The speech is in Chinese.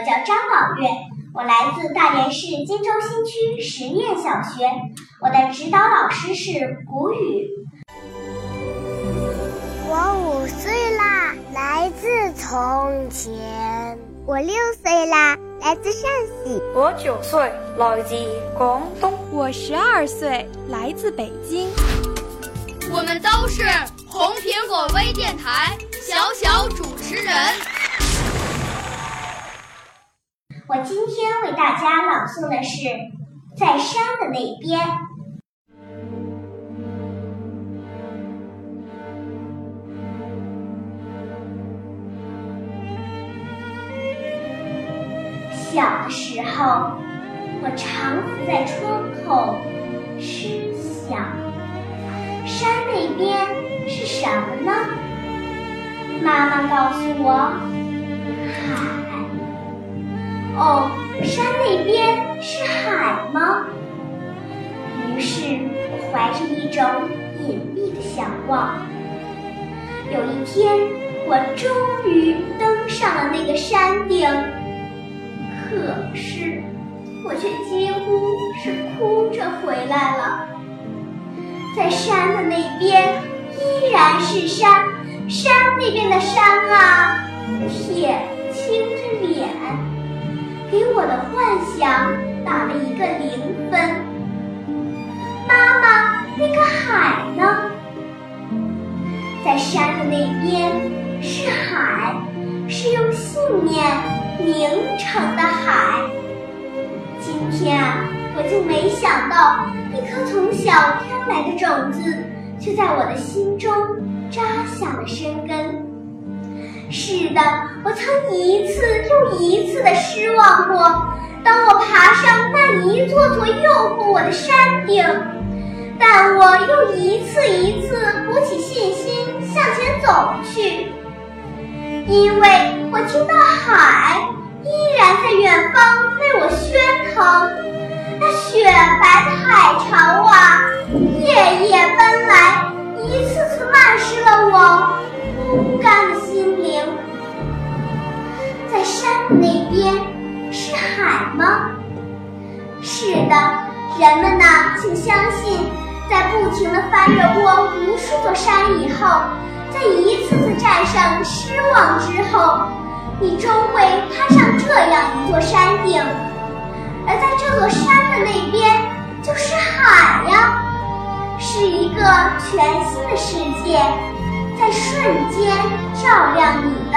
我叫张宝月，我来自大连市金州新区实验小学，我的指导老师是谷雨。我五岁啦，来自从前。我六岁啦。来自陕西，我九岁，来自广东，我十二岁，来自北京。我们都是红苹果微电台小小主持人。我今天为大家朗诵的是《在山的那边》。小的时候，我常在窗口痴想：山那边是什么呢？妈妈告诉我，海。哦，山那边是海吗？于是我怀着一种隐秘的向往。有一天，我终于登上了那个山顶。可是，我却几乎是哭着回来了。在山的那边依然是山，山那边的山啊，铁青着脸，给我的幻想打了一个零分。妈妈，那个海呢？在山的那边是海，是用信念。凝成的海。今天啊，我就没想到一颗从小飘来的种子，却在我的心中扎下了深根。是的，我曾一次又一次的失望过。当我爬上那一座座诱惑我的山顶，但我又一次一次鼓起信心向前走去，因为我听到海。吗？是的，人们呢，请相信，在不停地翻越过无数座山以后，在一次次战胜失望之后。你终会攀上这样一座山顶，而在这座山的那边就是海呀，是一个全新的世界，在瞬间照亮你的